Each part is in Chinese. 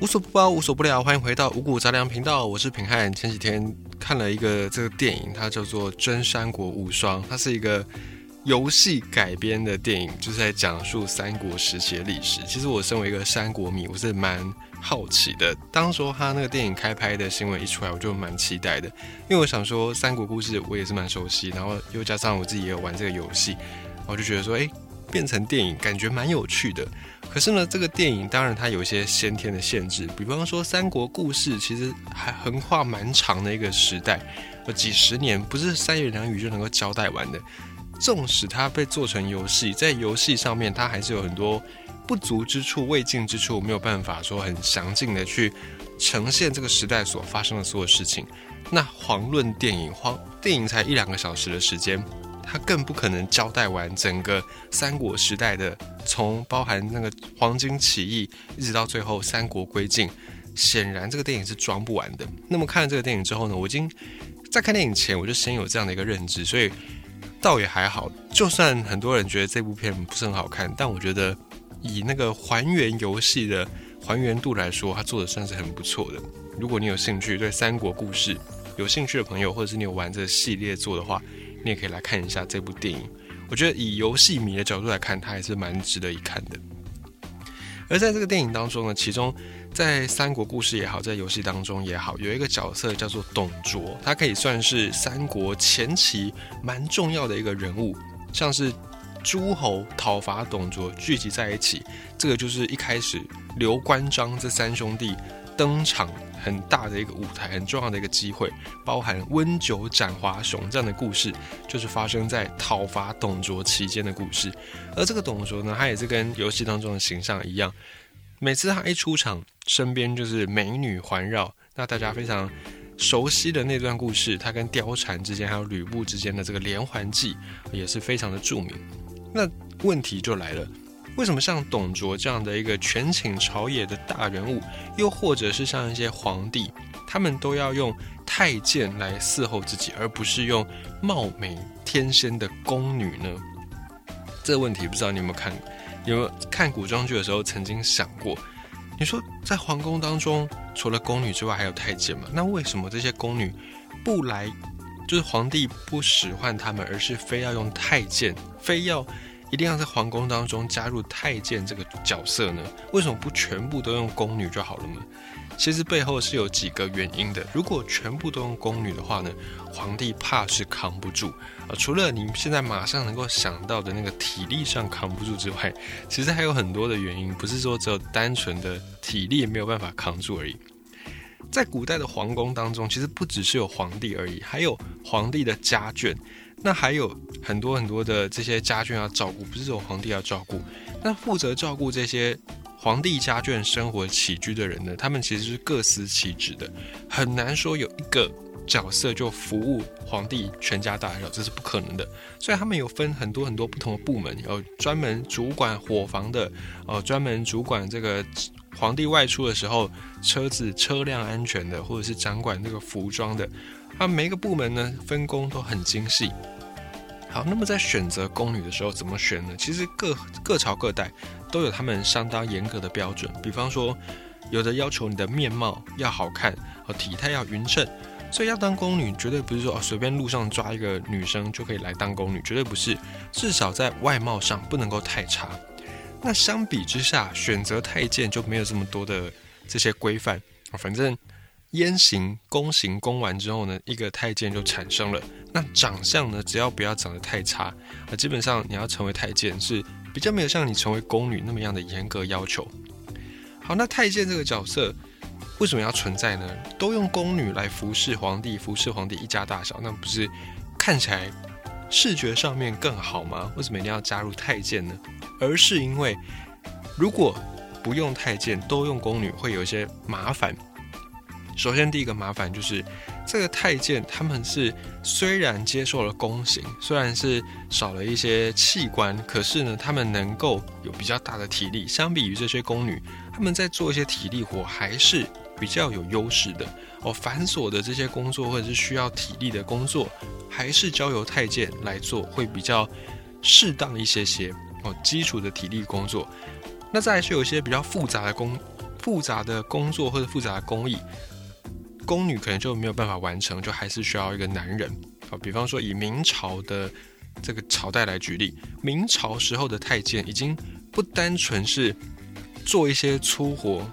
无所不包，无所不聊，欢迎回到五谷杂粮频道，我是平汉。前几天看了一个这个电影，它叫做《真三国无双》，它是一个游戏改编的电影，就是在讲述三国时期的历史。其实我身为一个三国迷，我是蛮好奇的。当说他那个电影开拍的新闻一出来，我就蛮期待的，因为我想说三国故事我也是蛮熟悉，然后又加上我自己也有玩这个游戏，我就觉得说，哎，变成电影感觉蛮有趣的。可是呢，这个电影当然它有一些先天的限制，比方说三国故事其实还横跨蛮长的一个时代，有几十年，不是三言两语就能够交代完的。纵使它被做成游戏，在游戏上面它还是有很多不足之处、未尽之处，没有办法说很详尽的去呈现这个时代所发生的所有事情。那遑论电影，黄电影才一两个小时的时间。他更不可能交代完整个三国时代的，从包含那个黄巾起义，一直到最后三国归晋，显然这个电影是装不完的。那么看了这个电影之后呢，我已经在看电影前我就先有这样的一个认知，所以倒也还好。就算很多人觉得这部片不是很好看，但我觉得以那个还原游戏的还原度来说，他做的算是很不错的。如果你有兴趣对三国故事有兴趣的朋友，或者是你有玩这个系列做的话，你也可以来看一下这部电影，我觉得以游戏迷的角度来看，它还是蛮值得一看的。而在这个电影当中呢，其中在三国故事也好，在游戏当中也好，有一个角色叫做董卓，他可以算是三国前期蛮重要的一个人物，像是诸侯讨伐董卓聚集在一起，这个就是一开始刘关张这三兄弟登场。很大的一个舞台，很重要的一个机会，包含温酒斩华雄这样的故事，就是发生在讨伐董卓期间的故事。而这个董卓呢，他也是跟游戏当中的形象一样，每次他一出场，身边就是美女环绕。那大家非常熟悉的那段故事，他跟貂蝉之间，还有吕布之间的这个连环计，也是非常的著名。那问题就来了。为什么像董卓这样的一个权倾朝野的大人物，又或者是像一些皇帝，他们都要用太监来伺候自己，而不是用貌美天仙的宫女呢？这个问题不知道你有没有看，有没有看古装剧的时候曾经想过？你说在皇宫当中，除了宫女之外，还有太监吗？那为什么这些宫女不来，就是皇帝不使唤他们，而是非要用太监，非要？一定要在皇宫当中加入太监这个角色呢？为什么不全部都用宫女就好了呢？其实背后是有几个原因的。如果全部都用宫女的话呢，皇帝怕是扛不住啊。除了你现在马上能够想到的那个体力上扛不住之外，其实还有很多的原因，不是说只有单纯的体力没有办法扛住而已。在古代的皇宫当中，其实不只是有皇帝而已，还有皇帝的家眷。那还有很多很多的这些家眷要照顾，不是只有皇帝要照顾。那负责照顾这些皇帝家眷生活起居的人呢？他们其实是各司其职的，很难说有一个角色就服务皇帝全家大小，这是不可能的。所以他们有分很多很多不同的部门，有专门主管伙房的，呃，专门主管这个皇帝外出的时候车子车辆安全的，或者是掌管这个服装的。啊，每个部门呢分工都很精细。好，那么在选择宫女的时候怎么选呢？其实各各朝各代都有他们相当严格的标准。比方说，有的要求你的面貌要好看，和体态要匀称。所以要当宫女，绝对不是说哦随便路上抓一个女生就可以来当宫女，绝对不是。至少在外貌上不能够太差。那相比之下，选择太监就没有这么多的这些规范反正。燕行、宫行宫完之后呢，一个太监就产生了。那长相呢，只要不要长得太差，啊，基本上你要成为太监是比较没有像你成为宫女那么样的严格要求。好，那太监这个角色为什么要存在呢？都用宫女来服侍皇帝，服侍皇帝一家大小，那不是看起来视觉上面更好吗？为什么一定要加入太监呢？而是因为如果不用太监，都用宫女，会有一些麻烦。首先，第一个麻烦就是这个太监，他们是虽然接受了宫刑，虽然是少了一些器官，可是呢，他们能够有比较大的体力。相比于这些宫女，他们在做一些体力活还是比较有优势的。哦，繁琐的这些工作或者是需要体力的工作，还是交由太监来做，会比较适当一些些。哦，基础的体力工作，那再是有一些比较复杂的工。复杂的工作或者复杂的工艺，宫女可能就没有办法完成，就还是需要一个男人。啊，比方说以明朝的这个朝代来举例，明朝时候的太监已经不单纯是做一些粗活，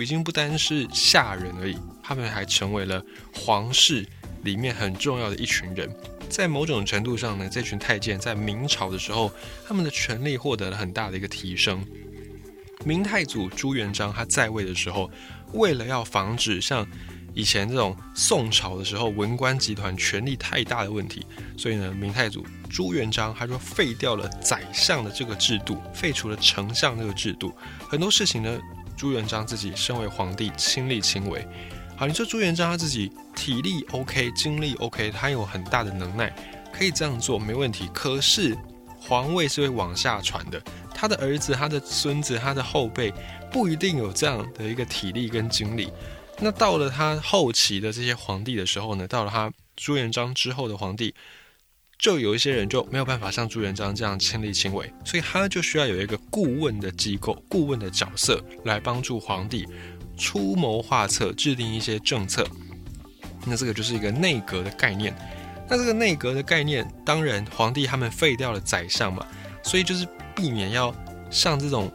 已经不单是下人而已，他们还成为了皇室里面很重要的一群人。在某种程度上呢，这群太监在明朝的时候，他们的权力获得了很大的一个提升。明太祖朱元璋他在位的时候，为了要防止像以前这种宋朝的时候文官集团权力太大的问题，所以呢，明太祖朱元璋他就废掉了宰相的这个制度，废除了丞相这个制度。很多事情呢，朱元璋自己身为皇帝亲力亲为。好，你说朱元璋他自己体力 OK，精力 OK，他有很大的能耐，可以这样做没问题。可是皇位是会往下传的。他的儿子、他的孙子、他的后辈不一定有这样的一个体力跟精力。那到了他后期的这些皇帝的时候呢，到了他朱元璋之后的皇帝，就有一些人就没有办法像朱元璋这样亲力亲为，所以他就需要有一个顾问的机构、顾问的角色来帮助皇帝出谋划策、制定一些政策。那这个就是一个内阁的概念。那这个内阁的概念，当然皇帝他们废掉了宰相嘛，所以就是。避免要像这种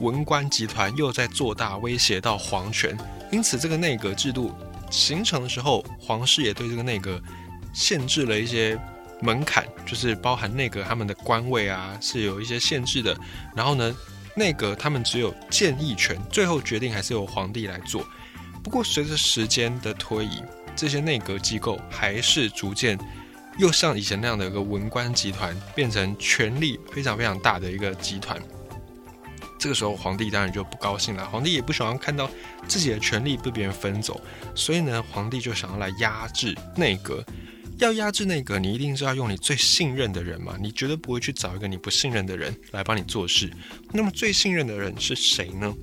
文官集团又在做大，威胁到皇权。因此，这个内阁制度形成的时候，皇室也对这个内阁限制了一些门槛，就是包含内阁他们的官位啊是有一些限制的。然后呢，内阁他们只有建议权，最后决定还是由皇帝来做。不过，随着时间的推移，这些内阁机构还是逐渐。又像以前那样的一个文官集团，变成权力非常非常大的一个集团。这个时候，皇帝当然就不高兴了。皇帝也不喜欢看到自己的权力被别人分走，所以呢，皇帝就想要来压制内阁。要压制内阁，你一定是要用你最信任的人嘛？你绝对不会去找一个你不信任的人来帮你做事。那么，最信任的人是谁呢？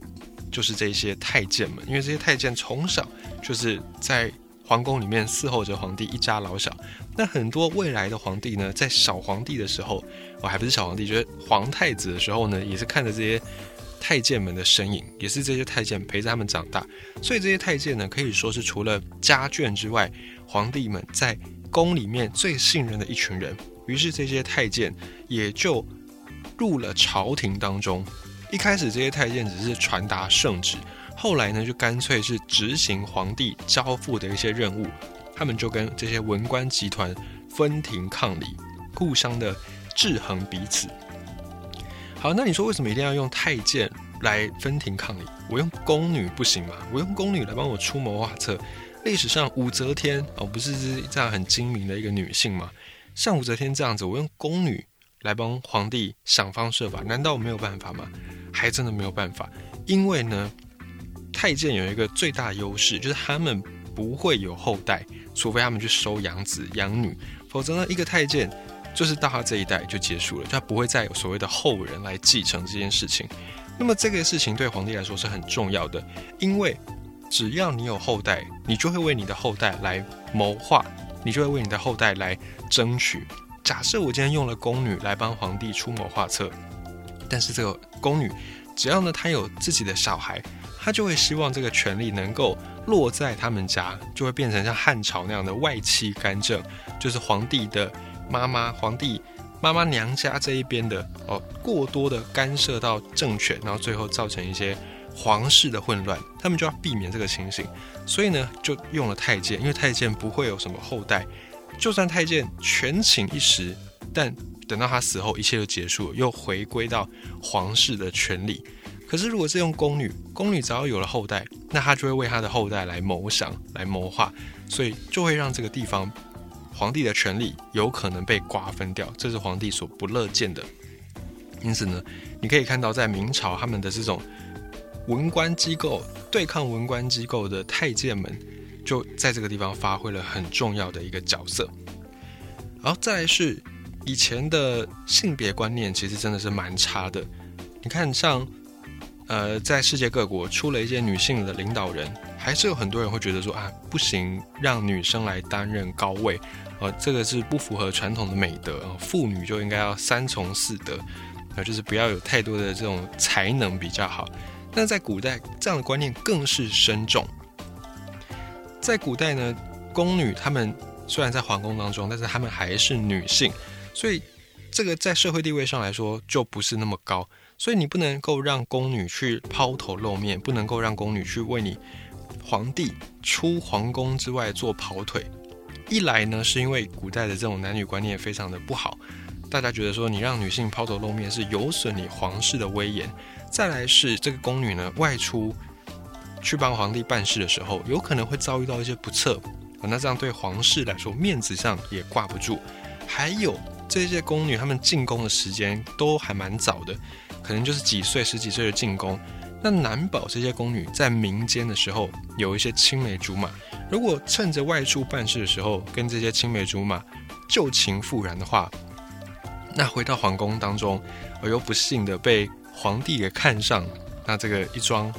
就是这些太监们，因为这些太监从小就是在。皇宫里面伺候着皇帝一家老小，那很多未来的皇帝呢，在小皇帝的时候，我还不是小皇帝，就是皇太子的时候呢，也是看着这些太监们的身影，也是这些太监陪着他们长大，所以这些太监呢，可以说是除了家眷之外，皇帝们在宫里面最信任的一群人。于是这些太监也就入了朝廷当中。一开始这些太监只是传达圣旨。后来呢，就干脆是执行皇帝交付的一些任务，他们就跟这些文官集团分庭抗礼，互相的制衡彼此。好，那你说为什么一定要用太监来分庭抗礼？我用宫女不行吗？我用宫女来帮我出谋划策？历史上武则天哦，不是这样很精明的一个女性吗？像武则天这样子，我用宫女来帮皇帝想方设法，难道我没有办法吗？还真的没有办法，因为呢。太监有一个最大优势，就是他们不会有后代，除非他们去收养子养女，否则呢，一个太监就是到他这一代就结束了，他不会再有所谓的后人来继承这件事情。那么这个事情对皇帝来说是很重要的，因为只要你有后代，你就会为你的后代来谋划，你就会为你的后代来争取。假设我今天用了宫女来帮皇帝出谋划策，但是这个宫女只要呢，她有自己的小孩。他就会希望这个权力能够落在他们家，就会变成像汉朝那样的外戚干政，就是皇帝的妈妈、皇帝妈妈娘家这一边的哦，过多的干涉到政权，然后最后造成一些皇室的混乱。他们就要避免这个情形，所以呢，就用了太监，因为太监不会有什么后代，就算太监权倾一时，但等到他死后，一切就结束了，又回归到皇室的权力。可是，如果是用宫女，宫女只要有了后代，那她就会为她的后代来谋想、来谋划，所以就会让这个地方皇帝的权力有可能被瓜分掉，这是皇帝所不乐见的。因此呢，你可以看到，在明朝他们的这种文官机构对抗文官机构的太监们，就在这个地方发挥了很重要的一个角色。然后再来是以前的性别观念，其实真的是蛮差的。你看，像。呃，在世界各国出了一些女性的领导人，还是有很多人会觉得说啊，不行，让女生来担任高位，呃，这个是不符合传统的美德，妇女就应该要三从四德，呃，就是不要有太多的这种才能比较好。那在古代，这样的观念更是深重。在古代呢，宫女她们虽然在皇宫当中，但是她们还是女性，所以这个在社会地位上来说就不是那么高。所以你不能够让宫女去抛头露面，不能够让宫女去为你皇帝出皇宫之外做跑腿。一来呢，是因为古代的这种男女观念非常的不好，大家觉得说你让女性抛头露面是有损你皇室的威严。再来是这个宫女呢，外出去帮皇帝办事的时候，有可能会遭遇到一些不测，那这样对皇室来说面子上也挂不住。还有这些宫女，她们进宫的时间都还蛮早的，可能就是几岁、十几岁的进宫，那难保这些宫女在民间的时候有一些青梅竹马。如果趁着外出办事的时候跟这些青梅竹马旧情复燃的话，那回到皇宫当中，而又不幸的被皇帝给看上，那这个一桩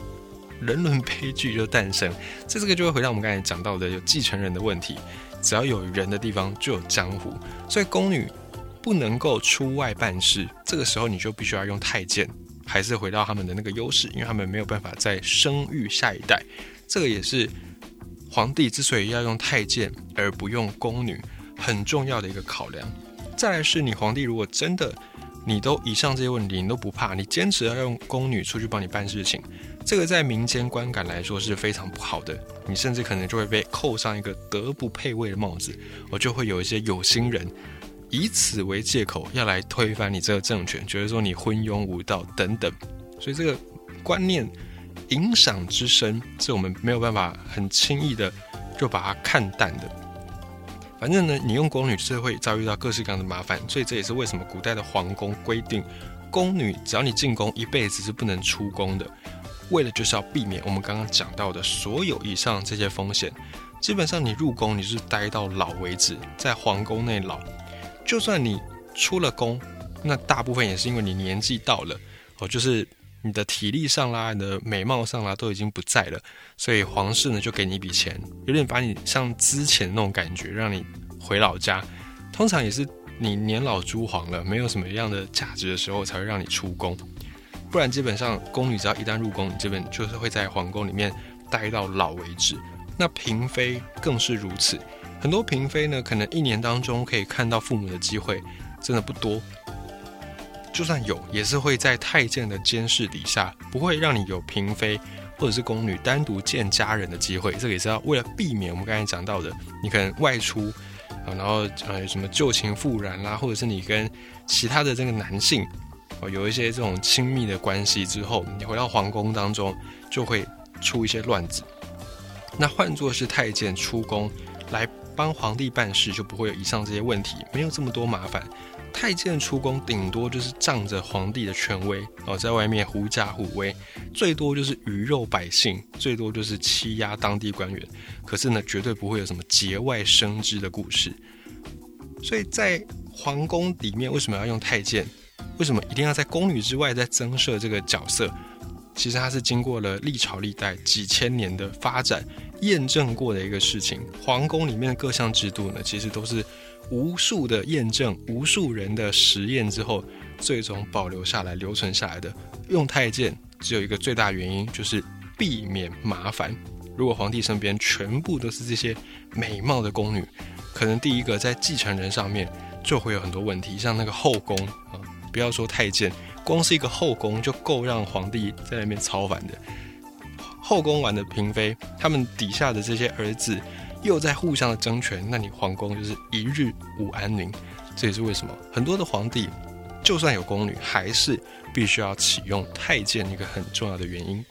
人伦悲剧就诞生。这这个就会回到我们刚才讲到的有继承人的问题。只要有人的地方就有江湖，所以宫女不能够出外办事。这个时候你就必须要用太监，还是回到他们的那个优势，因为他们没有办法再生育下一代。这个也是。皇帝之所以要用太监而不用宫女，很重要的一个考量。再来是你皇帝如果真的你都以上这些问题你都不怕，你坚持要用宫女出去帮你办事情，这个在民间观感来说是非常不好的。你甚至可能就会被扣上一个德不配位的帽子，我就会有一些有心人以此为借口要来推翻你这个政权，觉得说你昏庸无道等等。所以这个观念。影响之深，是我们没有办法很轻易的就把它看淡的。反正呢，你用宫女是会遭遇到各式各样的麻烦，所以这也是为什么古代的皇宫规定，宫女只要你进宫一辈子是不能出宫的，为了就是要避免我们刚刚讲到的所有以上这些风险。基本上你入宫，你是待到老为止，在皇宫内老。就算你出了宫，那大部分也是因为你年纪到了哦，就是。你的体力上啦，你的美貌上啦，都已经不在了，所以皇室呢就给你一笔钱，有点把你像之前那种感觉，让你回老家。通常也是你年老珠黄了，没有什么样的价值的时候，才会让你出宫。不然基本上宫女只要一旦入宫，你这边就是会在皇宫里面待到老为止。那嫔妃更是如此，很多嫔妃呢，可能一年当中可以看到父母的机会，真的不多。就算有，也是会在太监的监视底下，不会让你有嫔妃或者是宫女单独见家人的机会。这个也是要为了避免我们刚才讲到的，你可能外出啊，然后呃什么旧情复燃啦，或者是你跟其他的这个男性哦有一些这种亲密的关系之后，你回到皇宫当中就会出一些乱子。那换作是太监出宫来帮皇帝办事，就不会有以上这些问题，没有这么多麻烦。太监出宫，顶多就是仗着皇帝的权威哦，在外面狐假虎威，最多就是鱼肉百姓，最多就是欺压当地官员。可是呢，绝对不会有什么节外生枝的故事。所以在皇宫里面，为什么要用太监？为什么一定要在宫女之外再增设这个角色？其实它是经过了历朝历代几千年的发展验证过的一个事情。皇宫里面的各项制度呢，其实都是。无数的验证，无数人的实验之后，最终保留下来、留存下来的。用太监只有一个最大原因，就是避免麻烦。如果皇帝身边全部都是这些美貌的宫女，可能第一个在继承人上面就会有很多问题。像那个后宫啊，不要说太监，光是一个后宫就够让皇帝在那边操烦的。后宫玩的嫔妃，他们底下的这些儿子。又在互相的争权，那你皇宫就是一日无安宁。这也是为什么很多的皇帝，就算有宫女，还是必须要启用太监一个很重要的原因。